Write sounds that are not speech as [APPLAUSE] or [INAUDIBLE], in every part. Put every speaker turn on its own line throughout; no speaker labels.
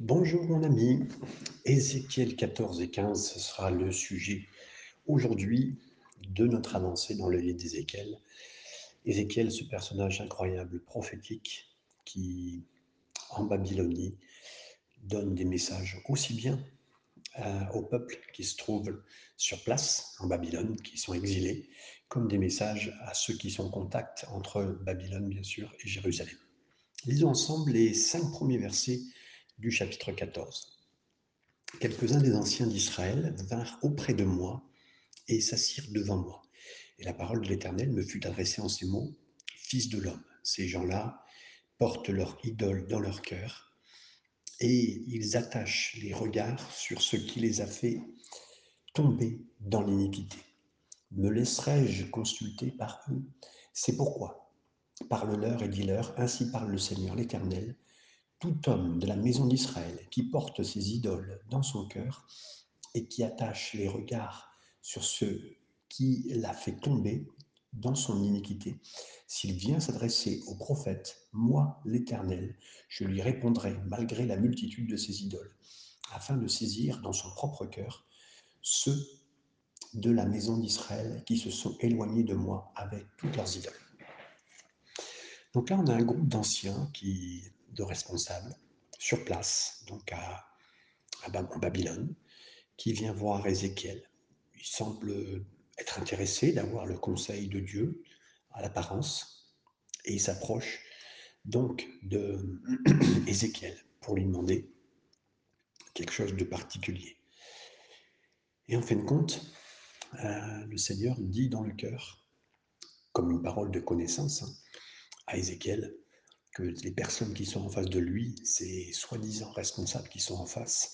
Bonjour mon ami, Ézéchiel 14 et 15, ce sera le sujet aujourd'hui de notre avancée dans le livre d'Ézéchiel. Ézéchiel, ce personnage incroyable, prophétique, qui en Babylonie donne des messages aussi bien euh, au peuple qui se trouve sur place en Babylone, qui sont exilés, comme des messages à ceux qui sont en contact entre Babylone bien sûr et Jérusalem. Lisons ensemble les cinq premiers versets du chapitre 14. Quelques-uns des anciens d'Israël vinrent auprès de moi et s'assirent devant moi. Et la parole de l'Éternel me fut adressée en ces mots, Fils de l'homme, ces gens-là portent leur idole dans leur cœur et ils attachent les regards sur ce qui les a fait tomber dans l'iniquité. Me laisserai-je consulter par eux? C'est pourquoi. Parle-leur et dis-leur, ainsi parle le Seigneur l'Éternel, tout homme de la maison d'Israël qui porte ses idoles dans son cœur et qui attache les regards sur ce qui l'a fait tomber dans son iniquité, s'il vient s'adresser au prophète, moi l'Éternel, je lui répondrai malgré la multitude de ses idoles, afin de saisir dans son propre cœur ceux de la maison d'Israël qui se sont éloignés de moi avec toutes leurs idoles. Donc là, on a un groupe d'anciens qui de responsables sur place, donc à, Babylone, qui vient voir Ézéchiel. Il semble être intéressé d'avoir le conseil de Dieu à l'apparence, et il s'approche donc de [CLEARS THROAT] Ézéchiel pour lui demander quelque chose de particulier. Et en fin de compte, euh, le Seigneur dit dans le cœur, comme une parole de connaissance, hein, à Ézéchiel, que les personnes qui sont en face de lui, ces soi-disant responsables qui sont en face,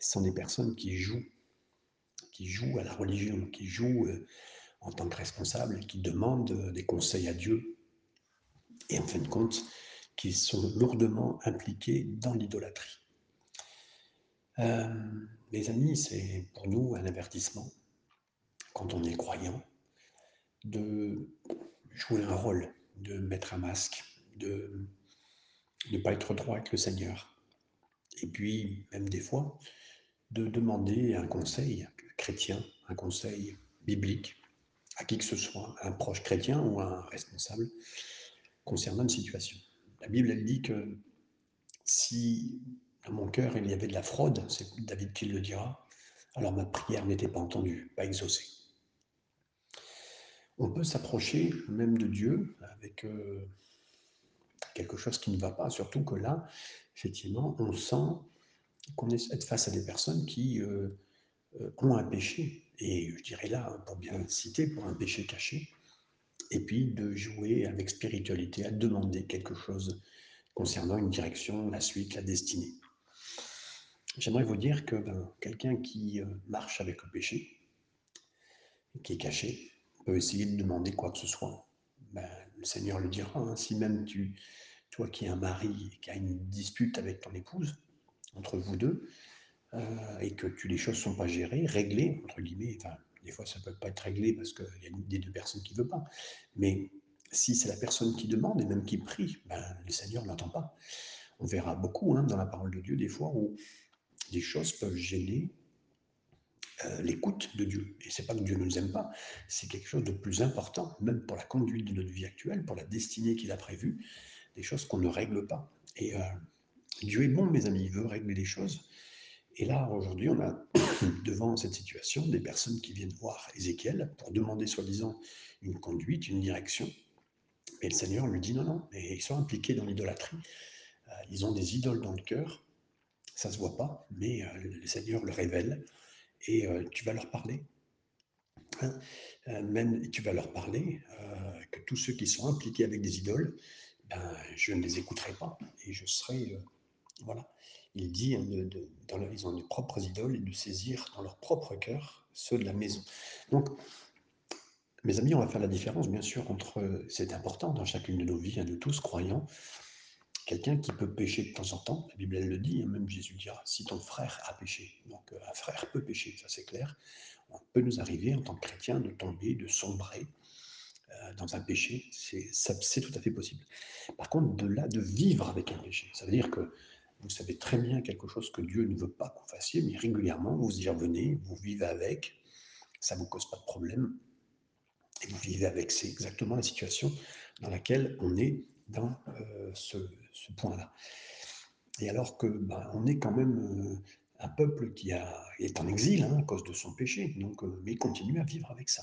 sont des personnes qui jouent, qui jouent à la religion, qui jouent euh, en tant que responsables, qui demandent euh, des conseils à Dieu, et en fin de compte, qui sont lourdement impliqués dans l'idolâtrie. Euh, mes amis, c'est pour nous un avertissement, quand on est croyant, de jouer un rôle, de mettre un masque, de ne pas être droit avec le Seigneur. Et puis, même des fois, de demander un conseil chrétien, un conseil biblique, à qui que ce soit, un proche chrétien ou un responsable, concernant une situation. La Bible, elle dit que si dans mon cœur il y avait de la fraude, c'est David qui le dira, alors ma prière n'était pas entendue, pas exaucée. On peut s'approcher même de Dieu avec euh, quelque chose qui ne va pas, surtout que là, effectivement, on sent qu'on est face à des personnes qui euh, euh, ont un péché, et je dirais là, pour bien citer, pour un péché caché, et puis de jouer avec spiritualité, à demander quelque chose concernant une direction, la suite, la destinée. J'aimerais vous dire que ben, quelqu'un qui euh, marche avec le péché, qui est caché, peut essayer de demander quoi que ce soit. Ben, le Seigneur le dira, hein, si même tu, toi qui es un mari, qui a une dispute avec ton épouse, entre vous deux, euh, et que tu, les choses ne sont pas gérées, réglées, entre guillemets, enfin, des fois ça ne peut pas être réglé parce qu'il y a une des deux personnes qui ne veut pas, mais si c'est la personne qui demande et même qui prie, ben, le Seigneur n'entend pas. On verra beaucoup hein, dans la parole de Dieu des fois où des choses peuvent gêner euh, l'écoute de Dieu. Et c'est pas que Dieu ne nous aime pas, c'est quelque chose de plus important, même pour la conduite de notre vie actuelle, pour la destinée qu'il a prévue, des choses qu'on ne règle pas. Et euh, Dieu est bon, mes amis, il veut régler les choses. Et là, aujourd'hui, on a [COUGHS] devant cette situation des personnes qui viennent voir Ézéchiel pour demander soi-disant une conduite, une direction. Et le Seigneur lui dit non, non, mais ils sont impliqués dans l'idolâtrie. Euh, ils ont des idoles dans le cœur. Ça ne se voit pas, mais le Seigneur le révèle et tu vas leur parler. Hein. même tu vas leur parler que tous ceux qui sont impliqués avec des idoles, ben, je ne les écouterai pas et je serai. voilà. Il dit hein, de, dans ils ont des propres idoles et de saisir dans leur propre cœur ceux de la maison. Donc, mes amis, on va faire la différence, bien sûr, entre. C'est important dans chacune de nos vies, hein, nous tous croyants, quelqu'un qui peut pécher de temps en temps. La Bible, elle le dit, hein, même Jésus dira, si ton frère a péché. Donc euh, un frère peut pécher, ça c'est clair. On peut nous arriver en tant que chrétien de tomber, de sombrer euh, dans un péché, c'est tout à fait possible. Par contre, de là, de vivre avec un péché, ça veut dire que vous savez très bien quelque chose que Dieu ne veut pas que vous fassiez, mais régulièrement, vous y revenez, vous vivez avec, ça ne vous cause pas de problème, et vous vivez avec. C'est exactement la situation dans laquelle on est dans euh, ce, point-là. Et alors que ben, on est quand même euh, un peuple qui a, est en exil hein, à cause de son péché, donc, euh, mais continue à vivre avec ça.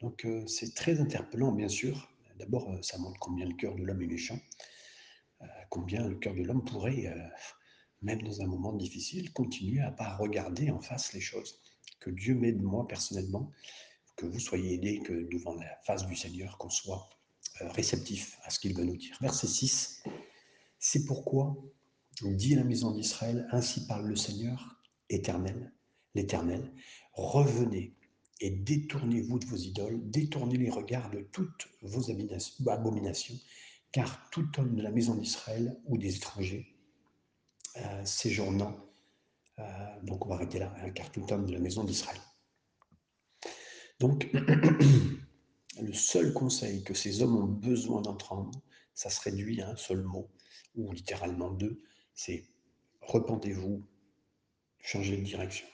Donc c'est très interpellant, bien sûr. D'abord, ça montre combien le cœur de l'homme est méchant, combien le cœur de l'homme pourrait, même dans un moment difficile, continuer à pas regarder en face les choses. Que Dieu m'aide moi personnellement, que vous soyez aidés, que devant la face du Seigneur, qu'on soit réceptif à ce qu'il veut nous dire. Verset 6, c'est pourquoi dit la maison d'Israël, ainsi parle le Seigneur éternel, l'Éternel, revenez et détournez-vous de vos idoles, détournez les regards de toutes vos abominations, car tout homme de la maison d'Israël ou des étrangers euh, séjournant, euh, donc on va arrêter là, hein, car tout homme de la maison d'Israël. Donc, [CLEARS THROAT] le seul conseil que ces hommes ont besoin d'entendre, ça se réduit à un seul mot, ou littéralement deux, c'est repentez-vous, changez de direction.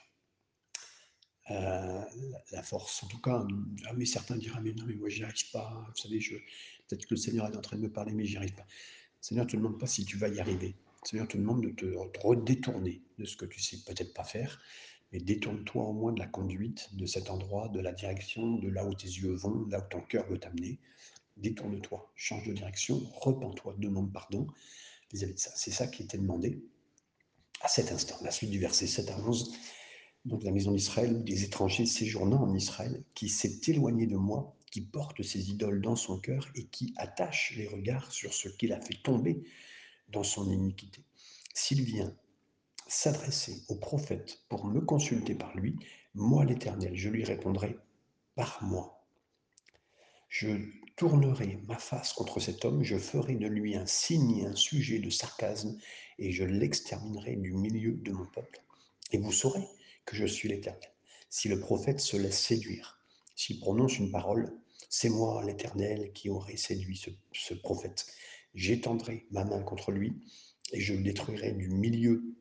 Euh, la force, en tout cas, ah, mais certains diront, mais non, mais moi j'y arrive pas, vous savez, peut-être que le Seigneur est en train de me parler, mais j'y arrive pas. Le Seigneur ne te demande pas si tu vas y arriver. Le Seigneur te demande de te redétourner de ce que tu sais peut-être pas faire, mais détourne-toi au moins de la conduite de cet endroit, de la direction, de là où tes yeux vont, là où ton cœur veut t'amener. Détourne-toi, change de direction, repens-toi, demande pardon, c'est ça qui était demandé à cet instant. La suite du verset 7 à 11. Donc la maison d'Israël, des étrangers séjournant en Israël, qui s'est éloigné de moi, qui porte ses idoles dans son cœur et qui attache les regards sur ce qu'il a fait tomber dans son iniquité. S'il vient s'adresser au prophète pour me consulter par lui, moi l'Éternel, je lui répondrai par moi. Je tournerai ma face contre cet homme, je ferai de lui un signe et un sujet de sarcasme, et je l'exterminerai du milieu de mon peuple. Et vous saurez que je suis l'Éternel. Si le prophète se laisse séduire, s'il prononce une parole, c'est moi l'Éternel qui aurai séduit ce, ce prophète. J'étendrai ma main contre lui et je le détruirai du milieu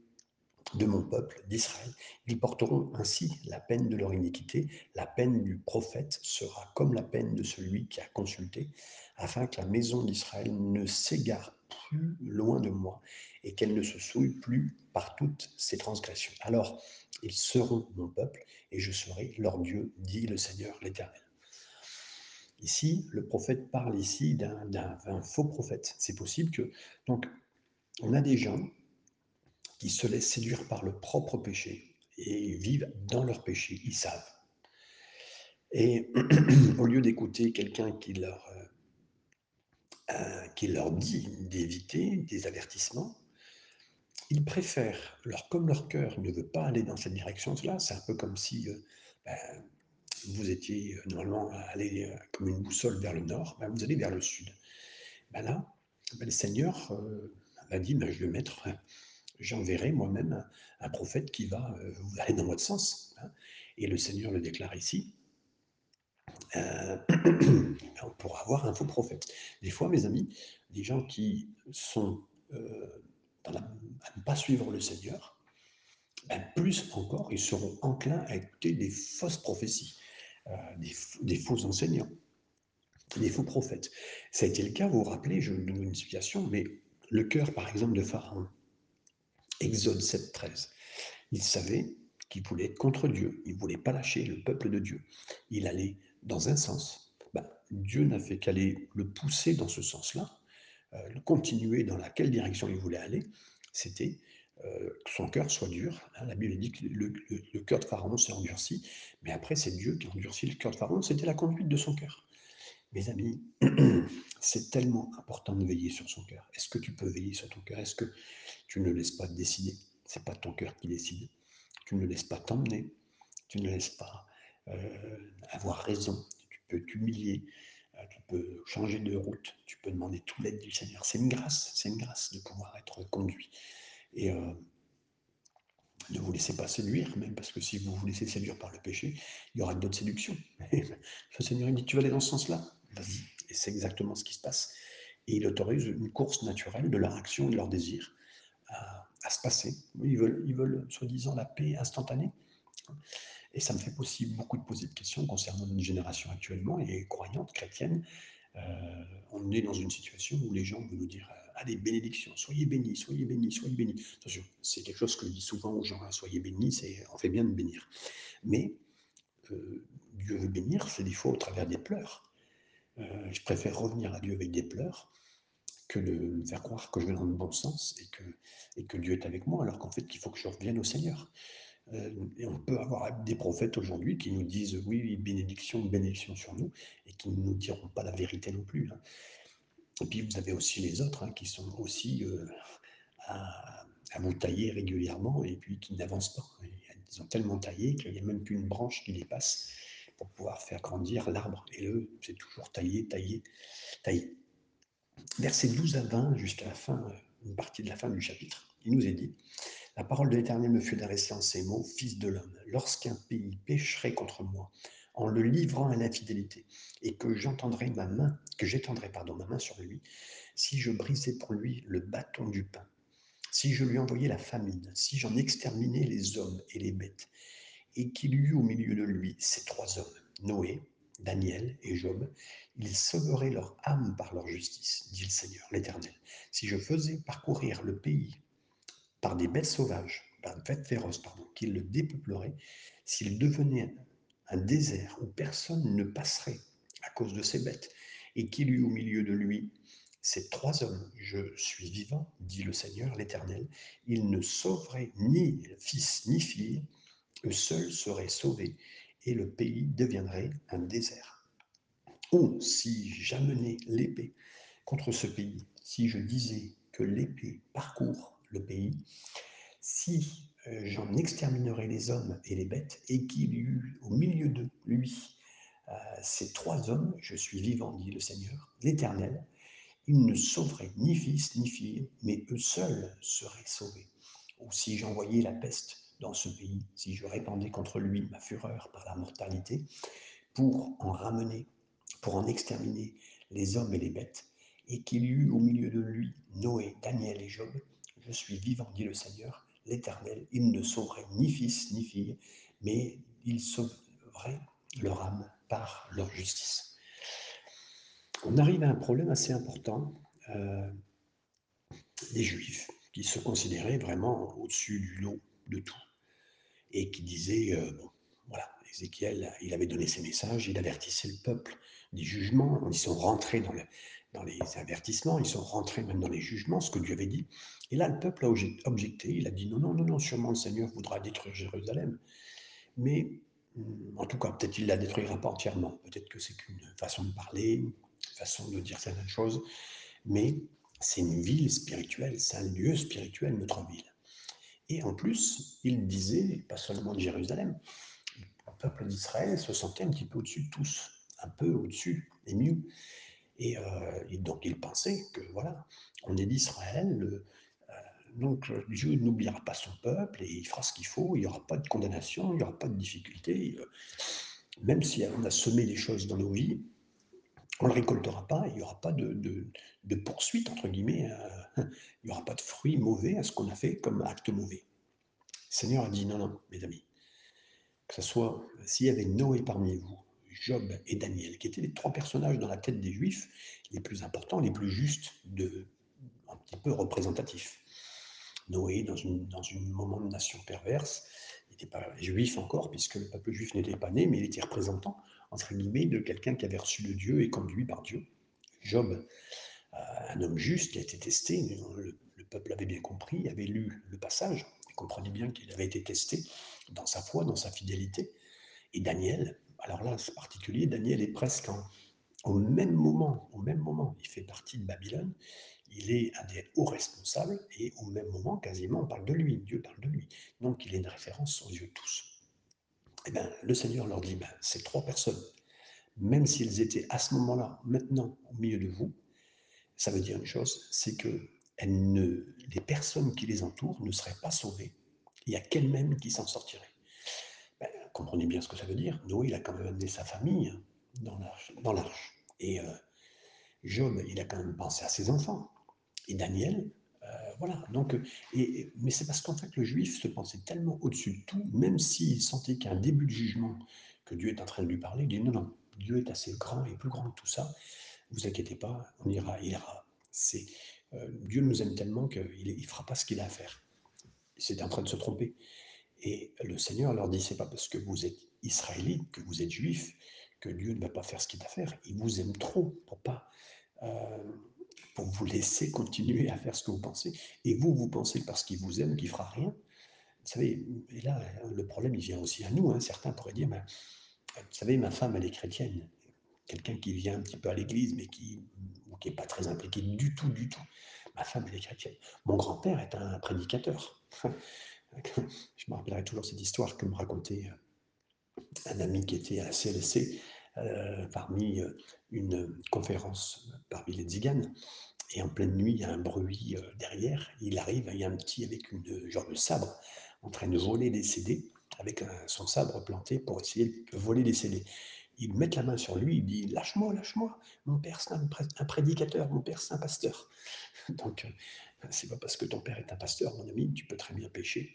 de mon peuple, d'Israël. Ils porteront ainsi la peine de leur iniquité. La peine du prophète sera comme la peine de celui qui a consulté, afin que la maison d'Israël ne s'égare plus loin de moi et qu'elle ne se souille plus par toutes ses transgressions. Alors, ils seront mon peuple et je serai leur Dieu, dit le Seigneur l'Éternel. Ici, le prophète parle ici d'un faux prophète. C'est possible que... Donc, on a des gens qui se laissent séduire par le propre péché et vivent dans leur péché, ils savent. Et [CLEARS THROAT] au lieu d'écouter quelqu'un qui leur, euh, euh, qui leur dit d'éviter des avertissements, ils préfèrent, leur, comme leur cœur ne veut pas aller dans cette direction-là, c'est un peu comme si euh, ben, vous étiez normalement allé comme une boussole vers le nord, ben, vous allez vers le sud. Ben là, le Seigneur m'a dit, je vais mettre j'enverrai moi-même un, prophète qui va euh, aller dans votre sens. Hein. Et le Seigneur le déclare ici. Euh, [CLEARS THROAT] on pourra avoir un faux prophète. Des fois, mes amis, des gens qui sont euh, à ne pas suivre le Seigneur, ben, plus encore, ils seront enclins à écouter des fausses prophéties, des, des, faux enseignants, des faux prophètes. Ça a été le cas, vous vous rappelez, je vous donne une explication, mais le cœur, par exemple, de Pharaon, Exode 7, 13. Il savait qu'il voulait être contre Dieu. Il ne voulait pas lâcher le peuple de Dieu. Il allait dans un sens. Ben, Dieu n'a fait qu'aller le pousser dans ce sens-là, euh, continuer dans laquelle direction il voulait aller. C'était euh, que son cœur soit dur. Hein. la Bible dit que le, cœur de Pharaon s'est endurci, mais après c'est Dieu qui a le cœur de Pharaon. C'était la conduite de son cœur. Mes amis, [CLEARS THROAT] c'est tellement important de veiller sur son cœur. Est-ce que tu peux veiller sur ton cœur? Est-ce que tu ne laisses pas décider? C'est pas ton cœur qui décide. Tu ne laisses pas t'emmener. Tu ne laisses pas euh, avoir raison. Tu peux t'humilier. Euh, tu peux changer de route. Tu peux demander tout l'aide du Seigneur. C'est une grâce. C'est une grâce de pouvoir être conduit. Et euh, ne vous laissez pas séduire, même parce que si vous vous laissez séduire par le péché, il y aura d'autres séductions. [LAUGHS] le Seigneur dit Tu vas aller dans ce sens-là? Vas-y. Et c'est exactement ce qui se passe. Et il autorise une course naturelle de leur action et de leur désir à, se passer. Ils veulent, ils veulent soi-disant la paix instantanée. Et ça me fait aussi beaucoup de poser de questions concernant notre génération actuellement et croyante, chrétienne. Euh, on est dans une situation où les gens veulent nous dire euh, Allez, bénédiction, soyez bénis, soyez bénis, soyez bénis. Attention, c'est quelque chose que je dis souvent aux gens hein, Soyez bénis, c'est, on fait bien de bénir. Mais euh, Dieu veut bénir, c'est des fois au travers des pleurs. je préfère revenir à Dieu avec des pleurs que de me faire croire que je vais dans le bon sens et que, et que Dieu est avec moi, alors qu'en fait, il faut que je revienne au Seigneur. Euh, et on peut avoir des prophètes aujourd'hui qui nous disent oui, bénédiction, bénédiction sur nous, et qui ne nous diront pas la vérité non plus. Hein. Et puis vous avez aussi les autres hein, qui sont aussi euh, à, vous tailler régulièrement et puis qui n'avancent pas. Ils ont tellement taillé qu'il n'y a même plus une branche qui les passe pour pouvoir faire grandir l'arbre. Et eux, c'est toujours taillé, taillé, taillé. Versets 12 à 20, jusqu'à la fin, une partie de la fin du chapitre, il nous est dit la parole de l'Éternel me fut adressée en ces mots, Fils de l'homme, lorsqu'un pays pécherait contre moi, en le livrant à l'infidélité, et que j'entendrai ma main, que j'étendrai pardon ma main sur lui, si je brisais pour lui le bâton du pain, si je lui envoyais la famine, si j'en exterminais les hommes et les bêtes, et qu'il y au milieu de lui ces trois hommes, Noé, Daniel et Job, ils sauveraient leur âme par leur justice, dit le Seigneur, l'Éternel. Si je faisais parcourir le pays par des bêtes sauvages, par des bêtes féroces, pardon, qu'il le dépeupleraient, s'il devenait un désert où personne ne passerait à cause de ces bêtes, et qu'il eût au milieu de lui ces trois hommes, je suis vivant, dit le Seigneur l'Éternel, ils ne sauveraient ni fils ni fille, eux seuls seraient sauvés, et le pays deviendrait un désert. Ou si j'amenais l'épée contre ce pays, si je disais que l'épée parcourt le pays, si j'en exterminerai les hommes et les bêtes, et qu'il y eut au milieu de lui euh, ces trois hommes, je suis vivant, dit le Seigneur, l'Éternel, ils ne sauveraient ni fils ni fille, mais eux seuls seraient sauvés. Ou si j'envoyais la peste dans ce pays, si je répandais contre lui ma fureur par la mortalité, pour en ramener, pour en exterminer les hommes et les bêtes, et qu'il y eut au milieu de lui Noé, Daniel et Job, je suis vivant, dit le Seigneur, l'Éternel, il ne sauverait ni fils ni fille, mais il sauverait leur âme par leur justice. On arrive à un problème assez important euh, des Juifs, qui se considéraient vraiment au-dessus du lot de tout, et qui disaient, euh, bon, voilà, Ézéchiel, il avait donné ses messages, il avertissait le peuple des jugements, ils sont rentrés dans le, dans les avertissements, ils sont rentrés même dans les jugements, ce que Dieu avait dit. Et là, le peuple a objecté, il a dit non, non, non, non, sûrement le Seigneur voudra détruire Jérusalem. Mais hmm, en tout cas, peut-être il la détruira pas entièrement. Peut-être que c'est qu'une façon de parler, une façon de dire certaines choses. Mais c'est une ville spirituelle, c'est un lieu spirituel, notre ville. Et en plus, il disait, pas seulement de Jérusalem, le peuple d'Israël se sentait un petit peu au-dessus de tous, un peu au-dessus, et mieux. Euh, et, donc il pensait que voilà, on est d'Israël, euh, donc Dieu n'oubliera pas son peuple et il fera ce qu'il faut, il n'y aura pas de condamnation, il n'y aura pas de difficulté. Euh, même si on a semé des choses dans nos vies, on ne le récoltera pas, il n'y aura pas de, de, poursuite, entre guillemets, [LAUGHS] il n'y aura pas de fruits mauvais à ce qu'on a fait comme acte mauvais. Le Seigneur a dit non, non, mes amis, que ce soit s'il y avait Noé parmi vous, Job et Daniel, qui étaient les trois personnages dans la tête des Juifs les plus importants, les plus justes, de, un petit peu représentatifs. Noé, dans une, dans une moment de nation perverse, n'était pas juif encore, puisque le peuple juif n'était pas né, mais il était représentant, entre guillemets, de quelqu'un qui avait reçu le Dieu et conduit par Dieu. Job, euh, un homme juste qui a été testé, le, le peuple avait bien compris, avait lu le passage, il comprenait bien qu'il avait été testé dans sa foi, dans sa fidélité. Et Daniel, alors là, c'est particulier, Daniel est presque au même moment, au même moment, il fait partie de Babylone, il est un des hauts responsables, et au même moment, quasiment, on parle de lui, Dieu parle de lui. Donc il est une référence aux yeux tous. Eh bien, le Seigneur leur dit, ben, ces trois personnes, même s'ils étaient à ce moment-là, maintenant, au milieu de vous, ça veut dire une chose, c'est que les personnes qui les entourent ne seraient pas sauvées. Il n'y a qu'elles-mêmes qui s'en sortiraient comprenez bien ce que ça veut dire. Noé, il a quand même amené sa famille dans l'arche. Et euh, Job, il a quand même pensé à ses enfants. Et Daniel, euh, voilà, donc, mais c'est parce qu'en fait, le juif se pensait tellement au-dessus de tout, même s'il sentait qu'un début de jugement, que Dieu est en train de lui parler, il dit non, non, Dieu est assez grand et plus grand que tout ça, vous inquiétez pas, on ira, il ira. Euh, Dieu nous aime tellement qu'il ne fera pas ce qu'il a à faire. C'est en train de se tromper. Et le Seigneur leur dit, c'est pas parce que vous êtes israélite, que vous êtes juif, que Dieu ne va pas faire ce qu'il a à faire. Il vous aime trop pour pas euh, pour vous laisser continuer à faire ce que vous pensez. Et vous, vous pensez parce qu'il vous aime qu'il fera rien. Vous savez, et là, le problème, il vient aussi à nous. Hein. Certains pourraient dire, mais, vous savez, ma femme, elle est chrétienne. Quelqu'un qui vient un petit peu à l'église, mais qui n'est pas très impliqué du tout, du tout. Ma femme, elle est chrétienne. Mon grand-père est un prédicateur. Je me rappellerai toujours cette histoire que me racontait euh, un ami qui était à la CLC euh, parmi euh, une conférence parmi les tziganes. Et en pleine nuit, il y a un bruit derrière. Il arrive, il y a un petit avec une genre de sabre en train de voler des CD avec son sabre planté pour essayer de voler les CD. Ils mettent la main sur lui, il dit Lâche-moi, lâche-moi, mon père c'est un, prédicateur, mon père c'est un pasteur. Donc, c'est pas parce que ton père est un pasteur, mon ami, tu peux très bien pécher.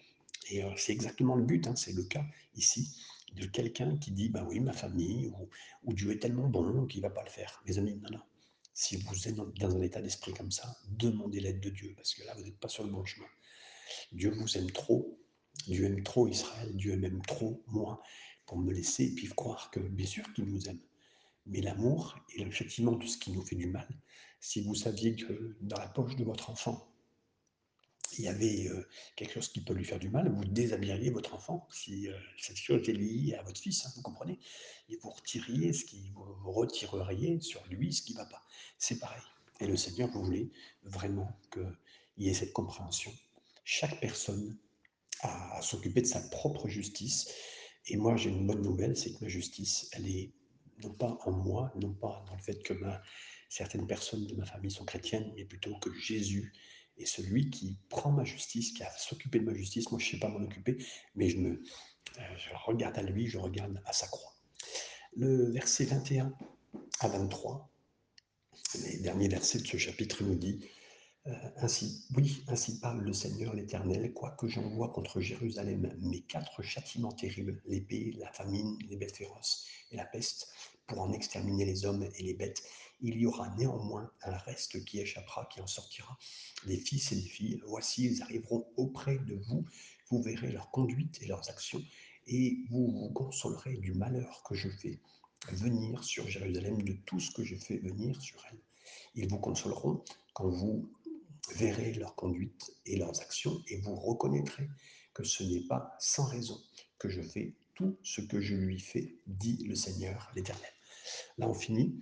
Et c'est exactement le but, hein, c'est le cas ici de quelqu'un qui dit Bah oui, ma famille, ou, Dieu est tellement bon qu'il ne va pas le faire. Mes amis, non, non. Si vous êtes dans un état d'esprit comme ça, demandez l'aide de Dieu, parce que là, vous n'êtes pas sur le bon chemin. Dieu vous aime trop, Dieu aime trop Israël, Dieu aime trop moi, pour me laisser et puis croire que, bien sûr, qu'il nous aime. Mais l'amour est le châtiment de ce qui nous fait du mal. Si vous saviez que dans la poche de votre enfant, il y avait quelque chose qui peut lui faire du mal, vous déshabilleriez votre enfant si cette chose était liée à votre fils, hein, vous comprenez? Et vous ce qui, vous retireriez sur lui ce qui ne va pas. C'est pareil. Et le Seigneur voulait vraiment qu'il y ait cette compréhension. Chaque personne a à s'occuper de sa propre justice. Et moi, j'ai une bonne nouvelle, c'est que ma justice, elle est non pas en moi, non pas dans le fait que certaines personnes de ma famille sont chrétiennes, mais plutôt que Jésus est celui qui prend ma justice, qui a s'occuper de ma justice. Moi, je ne sais pas m'en occuper, mais je, me, euh, je regarde à lui, je regarde à sa croix. Le verset 21 à 23, les derniers versets de ce chapitre nous dit ainsi, oui, ainsi parle le Seigneur l'Éternel, quoique j'envoie contre Jérusalem mes quatre châtiments terribles, l'épée, la famine, les bêtes féroces et la peste, pour en exterminer les hommes et les bêtes, il y aura néanmoins un reste qui échappera, qui en sortira. Les fils et les filles, voici, ils arriveront auprès de vous, vous verrez leur conduite et leurs actions, et vous vous consolerez du malheur que je fais venir sur Jérusalem, de tout ce que je fais venir sur elle. Ils vous consoleront quand vous verrez leur conduite et leurs actions et vous reconnaîtrez que ce n'est pas sans raison que je fais tout ce que je lui fais, dit le Seigneur l'Éternel. Là, on finit.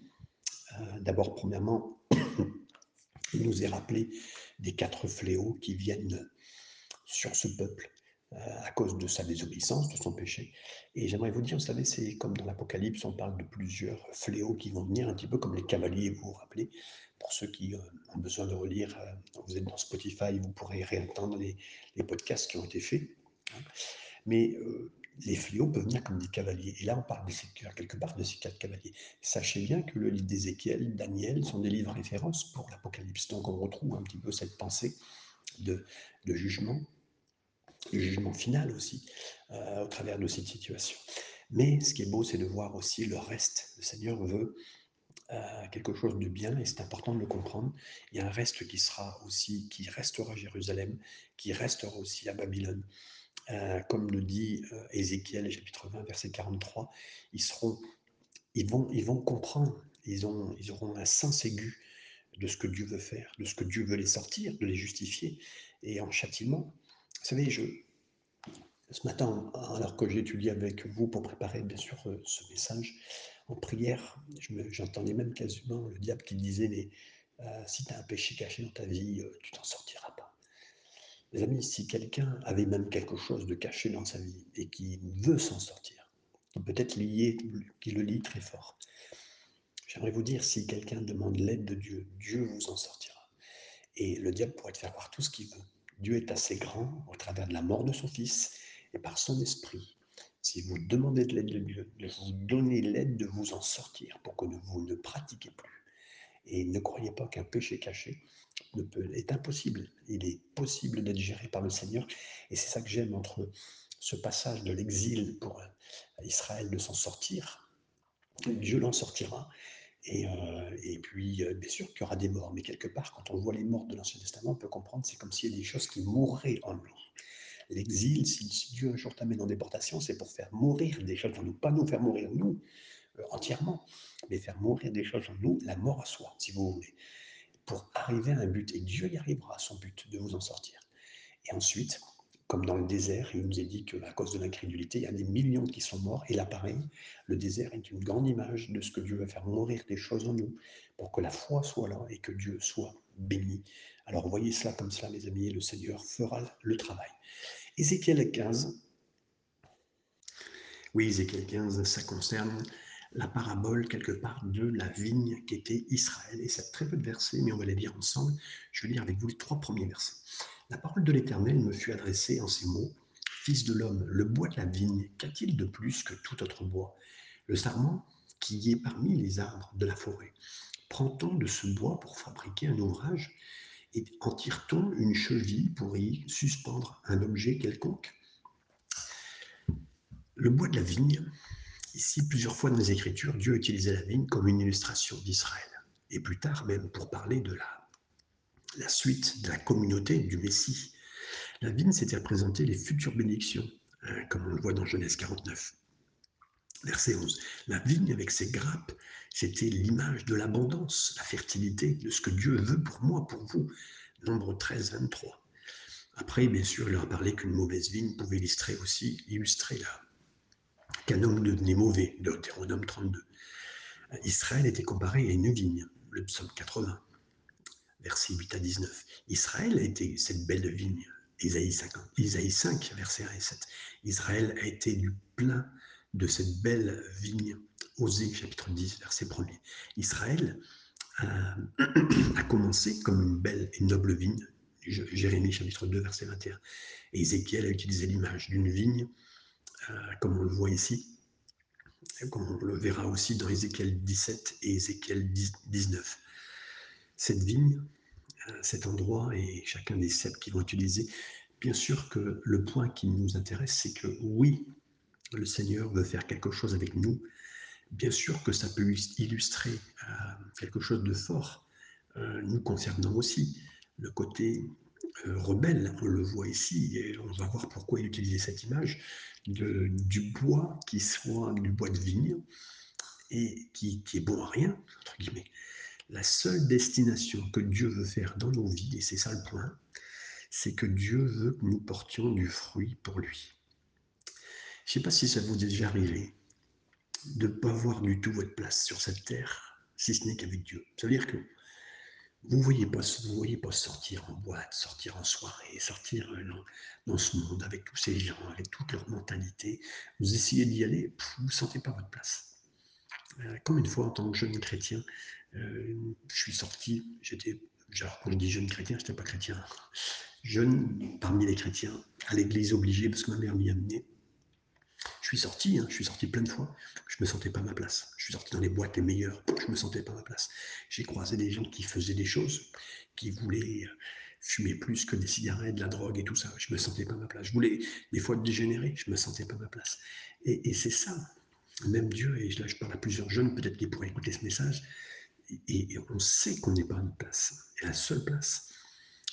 Euh, d'abord, premièrement, [COUGHS] il nous est rappelé des quatre fléaux qui viennent sur ce peuple à cause de sa désobéissance, de son péché. Et j'aimerais vous dire, vous savez, c'est comme dans l'Apocalypse, on parle de plusieurs fléaux qui vont venir, un petit peu comme les cavaliers, vous vous rappelez, pour ceux qui euh, ont besoin de relire, euh, vous êtes dans Spotify, vous pourrez réentendre les, podcasts qui ont été faits. Hein. Mais euh, les fléaux peuvent venir comme des cavaliers. Et là, on parle de ces, quelque part de ces quatre cavaliers. Sachez bien que le livre d'Ézéchiel, Daniel sont des livres références pour l'Apocalypse. Donc on retrouve un petit peu cette pensée de jugement, de jugement final aussi, euh, au travers de cette situation. Mais ce qui est beau, c'est de voir aussi le reste. Le Seigneur veut quelque chose de bien et c'est important de le comprendre. Il y a un reste qui sera aussi, qui restera à Jérusalem, qui restera aussi à Babylone. Euh, comme le dit euh, Ézéchiel, chapitre 20, verset 43, ils, seront, ils, vont, ils vont comprendre, ils, ont, ils auront un sens aigu de ce que Dieu veut faire, de ce que Dieu veut les sortir, de les justifier. Et en châtiment, vous savez, je, ce matin, alors que j'étudie avec vous pour préparer bien sûr euh, ce message, en prière, j'entendais même quasiment le diable qui disait, mais euh, si tu as un péché caché dans ta vie, euh, tu t'en sortiras pas. Mes amis, si quelqu'un avait même quelque chose de caché dans sa vie et qui veut s'en sortir, peut-être lié, qui le lit très fort, j'aimerais vous dire, si quelqu'un demande l'aide de Dieu, Dieu vous en sortira. Et le diable pourrait te faire voir tout ce qu'il veut. Dieu est assez grand au travers de la mort de son Fils et par son esprit si vous demandez de l'aide de Dieu, de vous donner l'aide de vous en sortir pour que vous ne pratiquez plus. Et ne croyez pas qu'un péché caché ne peut, est impossible. Il est possible d'être géré par le Seigneur. Et c'est ça que j'aime entre ce passage de l'exil pour Israël de s'en sortir. Dieu l'en sortira. Et, euh, et, puis, euh, bien sûr qu'il y aura des morts, mais quelque part, quand on voit les morts de l'Ancien Testament, on peut comprendre c'est comme s'il y a des choses qui mourraient en nous. L'exil, si, Dieu un jour t'amène en déportation, c'est pour faire mourir des choses en nous, pas nous faire mourir nous euh, entièrement, mais faire mourir des choses en nous, la mort à soi, si vous voulez, pour arriver à un but. Et Dieu y arrivera à son but de vous en sortir. Et ensuite, comme dans le désert, il nous est dit qu'à cause de l'incrédulité, il y a des millions qui sont morts. Et là, pareil, le désert est une grande image de ce que Dieu va faire mourir des choses en nous pour que la foi soit là et que Dieu soit béni. Alors voyez cela comme cela, mes amis, et le Seigneur fera le travail. Ézéchiel 15. Oui, Ézéchiel 15, ça concerne la parabole quelque part de la vigne qui était Israël. Et c'est très peu de versets, mais on va les lire ensemble. Je vais lire avec vous les trois premiers versets. La parole de l'Éternel me fut adressée en ces mots. Fils de l'homme, le bois de la vigne, qu'a-t-il de plus que tout autre bois? Le sarment qui est parmi les arbres de la forêt. Prend-on de ce bois pour fabriquer un ouvrage et en tire-t-on une cheville pour y suspendre un objet quelconque? Le bois de la vigne, ici plusieurs fois dans les Écritures, Dieu utilisait la vigne comme une illustration d'Israël. Et plus tard même pour parler de la la suite de la communauté du Messie. La vigne, c'était représenter les futures bénédictions, hein, comme on le voit dans Genèse 49. Verset 11. La vigne avec ses grappes, c'était l'image de l'abondance, la fertilité, de ce que Dieu veut pour moi, pour vous. Nombre 13, 23. Après, bien sûr, il leur a parlé qu'une mauvaise vigne pouvait illustrer aussi, illustrer la, qu'un homme devenait mauvais, de Deutéronome 32. Israël était comparé à une vigne, le psaume 80 versets 8 à 19. Israël a été cette belle vigne, Isaïe, 50, Isaïe 5, versets 1 et 7. Israël a été du plein de cette belle vigne, Osée, chapitre 10, verset 1 Israël a, [CLEARS THROAT] a, commencé comme une belle et noble vigne, Jérémie, chapitre 2, verset 21. Et Ézéchiel a utilisé l'image d'une vigne, euh, comme on le voit ici, comme on le verra aussi dans Ézéchiel 17 et Ézéchiel 19 cette vigne, euh, cet endroit et chacun des cèpes qu'ils vont utiliser. Bien sûr que le point qui nous intéresse, c'est que oui, le Seigneur veut faire quelque chose avec nous. Bien sûr que ça peut illustrer euh, quelque chose de fort euh, nous concernant aussi. Le côté rebelle, on le voit ici, et on va voir pourquoi il utilisait cette image de, du bois qui soit du bois de vigne et qui, qui est bon à rien, entre guillemets la seule destination que Dieu veut faire dans nos vies, et c'est ça le point, c'est que Dieu veut que nous portions du fruit pour lui. Je ne sais pas si ça vous est déjà arrivé de ne pas voir du tout votre place sur cette terre, si ce n'est qu'avec Dieu. Ça veut dire que vous ne voyez, pas, vous voyez pas sortir en boîte, sortir en soirée, sortir dans, ce monde avec tous ces gens, avec toute leur mentalité. Vous essayez d'y aller, vous ne sentez pas votre place. Euh, comme une fois, en tant que jeune chrétien, euh, je suis sorti, j'étais, quand je dis jeune chrétien, je n'étais pas chrétien, jeune parmi les chrétiens, à l'église obligée, parce que ma mère m'y amenait. Je suis sorti, hein, je suis sorti plein de fois, je ne me sentais pas ma place. Je suis sorti dans les boîtes les meilleures, je ne me sentais pas ma place. J'ai croisé des gens qui faisaient des choses, qui voulaient euh, fumer plus que des cigarettes, de la drogue et tout ça. Je ne me sentais pas ma place. Je voulais des fois dégénérer, je ne me sentais pas ma place. Et, et c'est ça, même Dieu, et là je parle à plusieurs jeunes, peut-être qu'ils pourraient écouter ce message, et, on sait qu'on n'est pas à place. La seule place,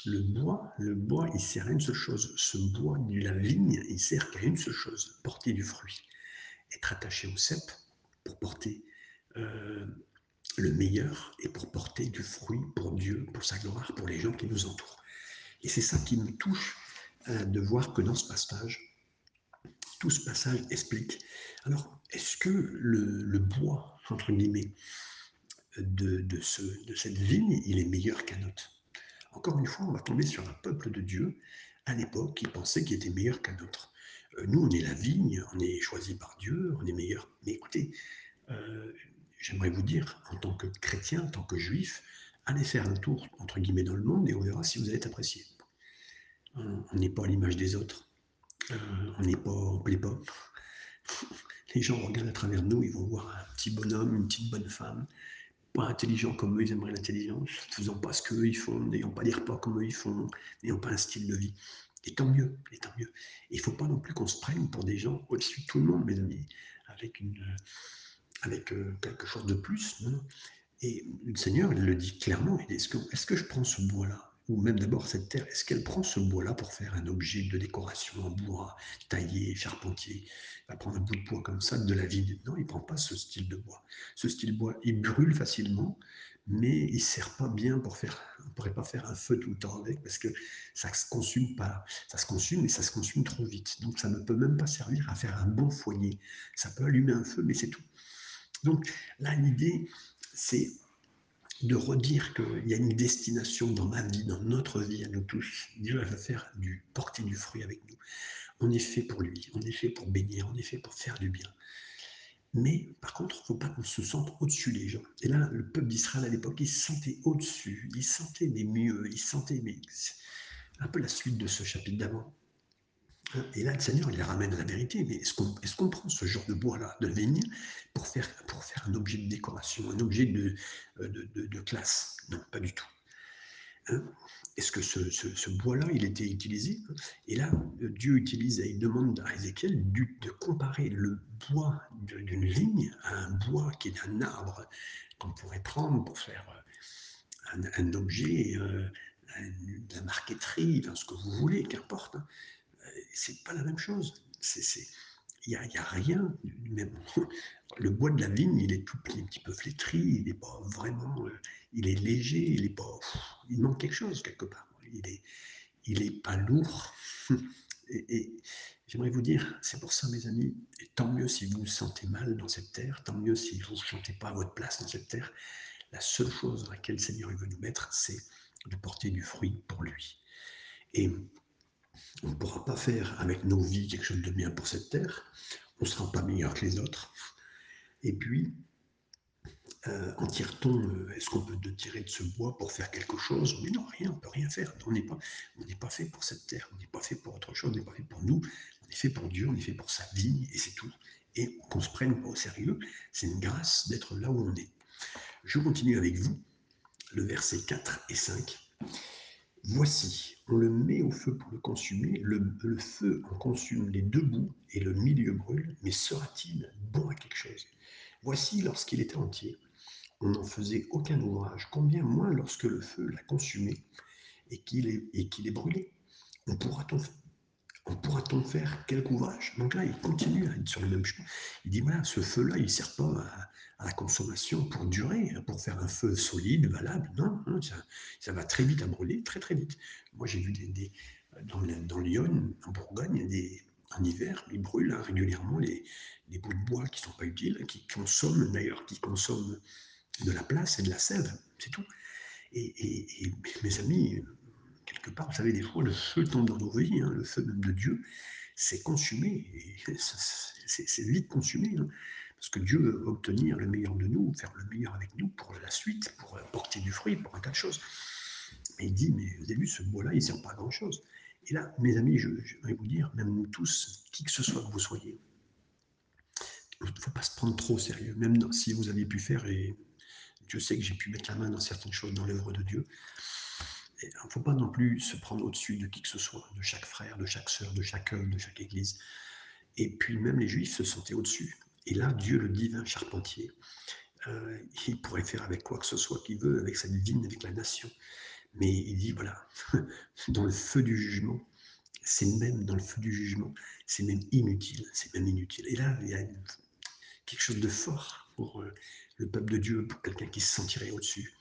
le bois, le bois, il sert à une seule chose. Ce bois la vigne, il sert qu'à une seule chose, porter du fruit. Être attaché au cep pour porter euh, le meilleur et pour porter du fruit pour Dieu, pour sa gloire, pour les gens qui nous entourent. Et c'est ça qui me touche euh, de voir que dans ce passage, tout ce passage explique. Alors, est-ce que le bois, entre guillemets, de, ce, de cette vigne, il est meilleur qu'un autre. Encore une fois, on va tomber sur un peuple de Dieu, à l'époque, qui pensait qu'il était meilleur qu'un autre. Euh, nous, on est la vigne, on est choisi par Dieu, on est meilleur. Mais écoutez, euh, j'aimerais vous dire, en tant que chrétien, en tant que juif, allez faire un tour, entre guillemets, dans le monde et on verra si vous allez être apprécié. On n'est pas à l'image des autres. Euh, on n'est pas, on plaît pas. [LAUGHS] Les gens regardent à travers nous, ils vont voir un petit bonhomme, une petite bonne femme, pas intelligents comme eux, ils aimeraient l'intelligence, faisant pas ce qu'eux ils font, n'ayant pas les repas comme eux ils font, n'ayant pas un style de vie. Et tant mieux, et tant mieux. Il ne faut pas non plus qu'on se prenne pour des gens au-dessus de tout le monde, mes amis, avec, une, avec euh, quelque chose de plus. Et le Seigneur, il le dit clairement, est-ce que, est que je prends ce bois-là? Ou même d'abord cette terre, est-ce qu'elle prend ce bois-là pour faire un objet de décoration en bois, taillé, charpentier? Il va prendre un bout de bois comme ça, de la vigne. Non, il ne prend pas ce style de bois. Ce style de bois, il brûle facilement, mais il ne sert pas bien pour faire. On ne pourrait pas faire un feu tout le temps avec parce que ça se consume pas. Ça se consume et ça se consume trop vite. Donc ça ne peut même pas servir à faire un bon foyer. Ça peut allumer un feu, mais c'est tout. Donc là, l'idée, c'est de redire qu'il y a une destination dans ma vie, dans notre vie à nous tous. Dieu va faire du porter du fruit avec nous. On est fait pour lui, on est fait pour bénir, on est fait pour faire du bien. Mais par contre, il ne faut pas qu'on se sente au-dessus des gens. Et là, le peuple d'Israël à l'époque, il se sentait au-dessus, il sentait des mieux, il sentait mais un peu la suite de ce chapitre d'avant. Et là, le Seigneur, il les ramène à la vérité. Mais est-ce qu'on prend ce genre de bois-là, de vigne, pour faire, pour faire un objet de décoration, un objet de, euh, de, classe? Non, pas du tout. Hein? Est-ce que ce, bois-là, il était utilisé? Et là, Dieu utilise, et demande à Ézéchiel de comparer le bois d'une vigne à un bois qui est un arbre qu'on pourrait prendre pour faire euh, un, objet, euh, de la marqueterie, ce que vous voulez, qu'importe. C'est pas la même chose. Il n'y a, y a, rien. Même, [LAUGHS] le bois de la vigne, il est tout un petit peu flétri, il n'est pas vraiment. Euh, il est léger, il est pas. Il manque quelque chose quelque part. Il est, il est pas lourd. [LAUGHS] Et, j'aimerais vous dire, c'est pour ça, mes amis, et tant mieux si vous vous sentez mal dans cette terre, tant mieux si vous ne sentez pas à votre place dans cette terre. La seule chose dans laquelle le Seigneur veut nous mettre, c'est de porter du fruit pour lui. Et on ne pourra pas faire avec nos vies quelque chose de bien pour cette terre. On ne sera pas meilleur que les autres. Et puis, euh, en tire-t-on, euh, est-ce qu'on peut tirer de ce bois pour faire quelque chose? Mais non, rien, on ne peut rien faire. On n'est pas, pas fait pour cette terre, on n'est pas fait pour autre chose, on n'est pas fait pour nous, on est fait pour Dieu, on est fait pour sa vie, et c'est tout. Et qu'on se prenne pas au sérieux, c'est une grâce d'être là où on est. Je continue avec vous, le verset 4 et 5. Voici, on le met au feu pour le consumer, le, feu en consume les deux bouts et le milieu brûle, mais sera-t-il bon à quelque chose? Voici, lorsqu'il était entier, on n'en faisait aucun ouvrage, combien moins lorsque le feu l'a consumé et qu'il est, brûlé? On pourra-t-on on pourra-t-on faire quelque ouvrage? Donc là, il continue à être sur le même chemin. Il dit voilà, ce feu-là, il ne sert pas à, à la consommation pour durer, hein, pour faire un feu solide, valable. Non, hein, ça, va très vite à brûler, très très vite. Moi j'ai vu des, dans, dans, Lyon, en Bourgogne, en hiver, ils brûlent hein, régulièrement les, bouts de bois qui ne sont pas utiles, qui consomment d'ailleurs, qui consomment de la place et de la sève, c'est tout. Et, mes amis, quelque part, vous savez, des fois, le feu tombe dans nos vies, le feu même de Dieu, c'est consumé, [LAUGHS] c'est vite consumé. Parce que Dieu veut obtenir le meilleur de nous, faire le meilleur avec nous pour la suite, pour porter du fruit, pour un tas de choses. Et il dit, mais avez vu, ce bois-là, il ne sert pas à grand-chose. Et là, mes amis, je, vais vous dire, même nous tous, qui que ce soit que vous soyez, il ne faut pas se prendre trop au sérieux, même si vous aviez pu faire, et Dieu sait que j'ai pu mettre la main dans certaines choses dans l'œuvre de Dieu, il ne faut pas non plus se prendre au-dessus de qui que ce soit, de chaque frère, de chaque sœur, de chaque œuvre, de chaque église. Et puis même les Juifs se sentaient au-dessus. Et là, Dieu, le divin charpentier, euh, il pourrait faire avec quoi que ce soit qu'il veut, avec cette vigne, avec la nation. Mais il dit, voilà, [LAUGHS] dans le feu du jugement, c'est même dans le feu du jugement, c'est même inutile, c'est même inutile. Et là, il y a quelque chose de fort pour euh, le peuple de Dieu, pour quelqu'un qui se sentirait au-dessus,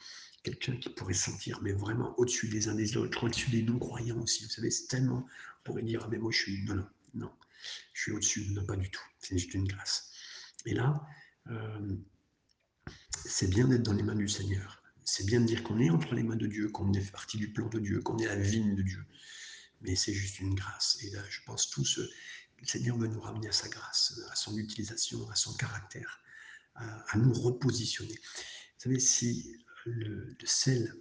quelqu'un qui pourrait se sentir, mais vraiment au-dessus des uns des autres, au-dessus des non-croyants aussi. Vous savez, c'est tellement, on pourrait dire, ah mais moi je suis, non, non, non, je suis au-dessus, non, pas du tout, c'est juste une grâce. Et là, euh, c'est bien d'être dans les mains du Seigneur. C'est bien de dire qu'on est entre les mains de Dieu, qu'on est partie du plan de Dieu, qu'on est la vigne de Dieu. Mais c'est juste une grâce. Et là, je pense tous, le Seigneur veut nous ramener à sa grâce, à son utilisation, à son caractère, à, nous repositionner. Vous savez, si le, le, sel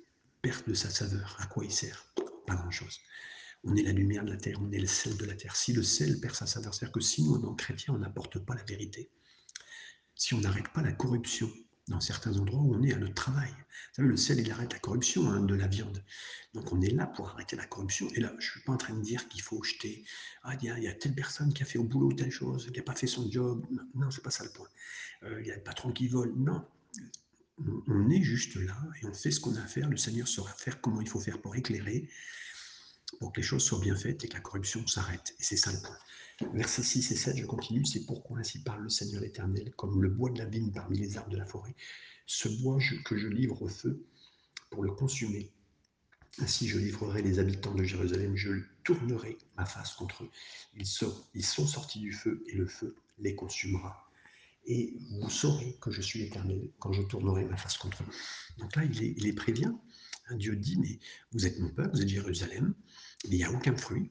perd de sa saveur, à quoi il sert? Pas grand-chose. On est la lumière de la terre, on est le sel de la terre. Si le sel perd sa saveur, c'est-à-dire que si nous, en chrétiens, on n'apporte pas la vérité, si on n'arrête pas la corruption dans certains endroits où on est à notre travail. Vous savez, le ciel, il arrête la corruption hein, de la viande. Donc on est là pour arrêter la corruption. Et là, je ne suis pas en train de dire qu'il faut jeter. Ah, il y, a telle personne qui a fait au boulot telle chose, qui n'a pas fait son job. Non, ce n'est pas ça le point. Euh, il y a le patron qui vole. Non. On est juste là et on fait ce qu'on a à faire. Le Seigneur saura faire comment il faut faire pour éclairer, pour que les choses soient bien faites et que la corruption s'arrête. Et c'est ça le point. Versets 6 et 7, je continue, c'est pourquoi ainsi parle le Seigneur l'Éternel, comme le bois de la vigne parmi les arbres de la forêt, ce bois que je livre au feu pour le consumer. Ainsi je livrerai les habitants de Jérusalem, je tournerai ma face contre eux. Ils sont, sortis du feu et le feu les consumera. Et vous saurez que je suis l'Éternel quand je tournerai ma face contre eux. Donc là, il les, il prévient. Dieu dit, mais vous êtes mon peuple, vous êtes Jérusalem, mais il n'y a aucun fruit,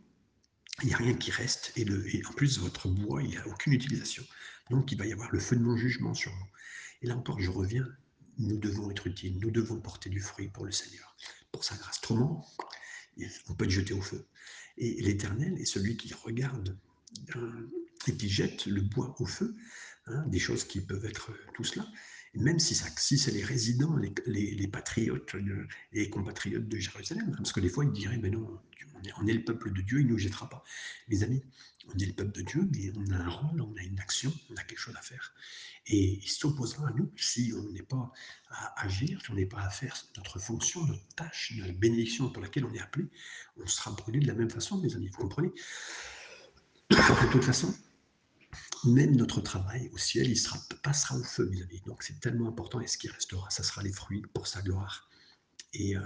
il n'y a rien qui reste, et, en plus, votre bois, il n'y a aucune utilisation. Donc, il va y avoir le feu de mon jugement sur vous. Et là encore, je reviens, nous devons être utiles, nous devons porter du fruit pour le Seigneur, pour sa grâce. Autrement, on peut être jeté au feu. Et l'Éternel est celui qui regarde et qui jette le bois au feu, hein, des choses qui peuvent être tout cela. Même si, si c'est les résidents, les, patriotes, les compatriotes de Jérusalem, hein, parce que des fois ils diraient, mais non, on est le peuple de Dieu, il ne nous jettera pas. Mes amis, on est le peuple de Dieu, on a un rôle, on a une action, on a quelque chose à faire. Et il s'opposera à nous si on n'est pas à agir, si on n'est pas à faire notre fonction, notre tâche, notre bénédiction pour laquelle on est appelé. On sera brûlé de la même façon, mes amis, vous comprenez? De toute façon, même notre travail au ciel, il sera, passera au feu, mes amis. Donc c'est tellement important et ce qui restera, ça sera les fruits pour sa gloire. Euh,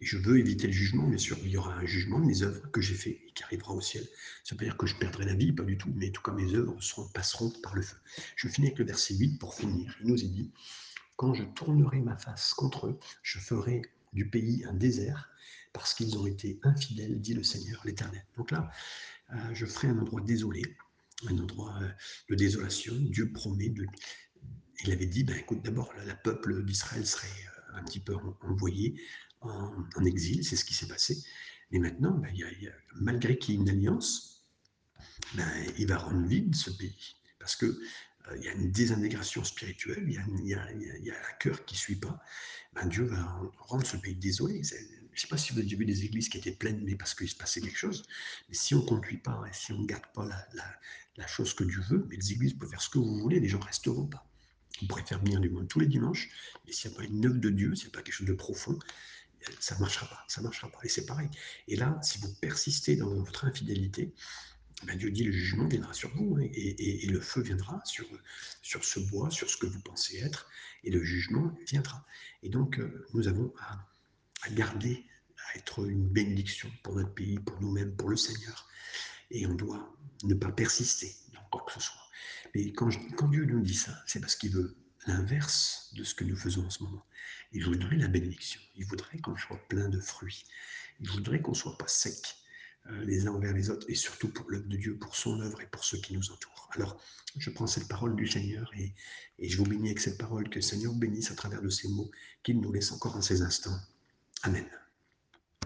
et, je veux éviter le jugement, bien sûr. Il y aura un jugement de mes œuvres que j'ai fait et qui arrivera au ciel. Ça veut pas dire que je perdrai la vie, pas du tout, mais tout comme mes œuvres seront, passeront par le feu. Je finis avec le verset 8 pour finir. Il nous est dit Quand je tournerai ma face contre eux, je ferai du pays un désert, parce qu'ils ont été infidèles, dit le Seigneur l'Éternel. Donc là, euh, je ferai un endroit désolé, un endroit euh, de désolation. Dieu promet de. Il avait dit ben, écoute, d'abord, le peuple d'Israël serait un petit peu envoyé en, exil, c'est ce qui s'est passé. Mais maintenant, ben, malgré qu'il y ait une alliance, ben, il va rendre vide ce pays. Parce qu'il euh, il y a une désintégration spirituelle, il y a, un cœur qui ne suit pas. Ben, Dieu va rendre ce pays désolé. Je ne sais pas si vous avez vu des églises qui étaient pleines, mais parce qu'il se passait quelque chose. Mais si on ne conduit pas et si on ne garde pas la, chose que Dieu veut, mais les églises peuvent faire ce que vous voulez, les gens ne resteront pas. On pourrait faire venir du monde tous les dimanches, mais s'il n'y a pas une œuvre de Dieu, s'il n'y a pas quelque chose de profond, ça ne marchera pas, ça marchera pas. Et c'est pareil. Et là, si vous persistez dans votre infidélité, ben Dieu dit le jugement viendra sur vous hein, et, le feu viendra sur, sur ce bois, sur ce que vous pensez être, et le jugement viendra. Et donc, euh, nous avons à, à, garder, à être une bénédiction pour notre pays, pour nous-mêmes, pour le Seigneur. Et on doit ne pas persister dans quoi que ce soit. Mais quand, Dieu nous dit ça, c'est parce qu'il veut l'inverse de ce que nous faisons en ce moment. Il voudrait la bénédiction. Il voudrait qu'on soit plein de fruits. Il voudrait qu'on ne soit pas sec euh, les uns envers les autres, et surtout pour l'œuvre de Dieu, pour son œuvre et pour ceux qui nous entourent. Alors, je prends cette parole du Seigneur et, et je vous bénis avec cette parole, que le Seigneur bénisse à travers de ces mots, qu'il nous laisse encore en ces instants. Amen.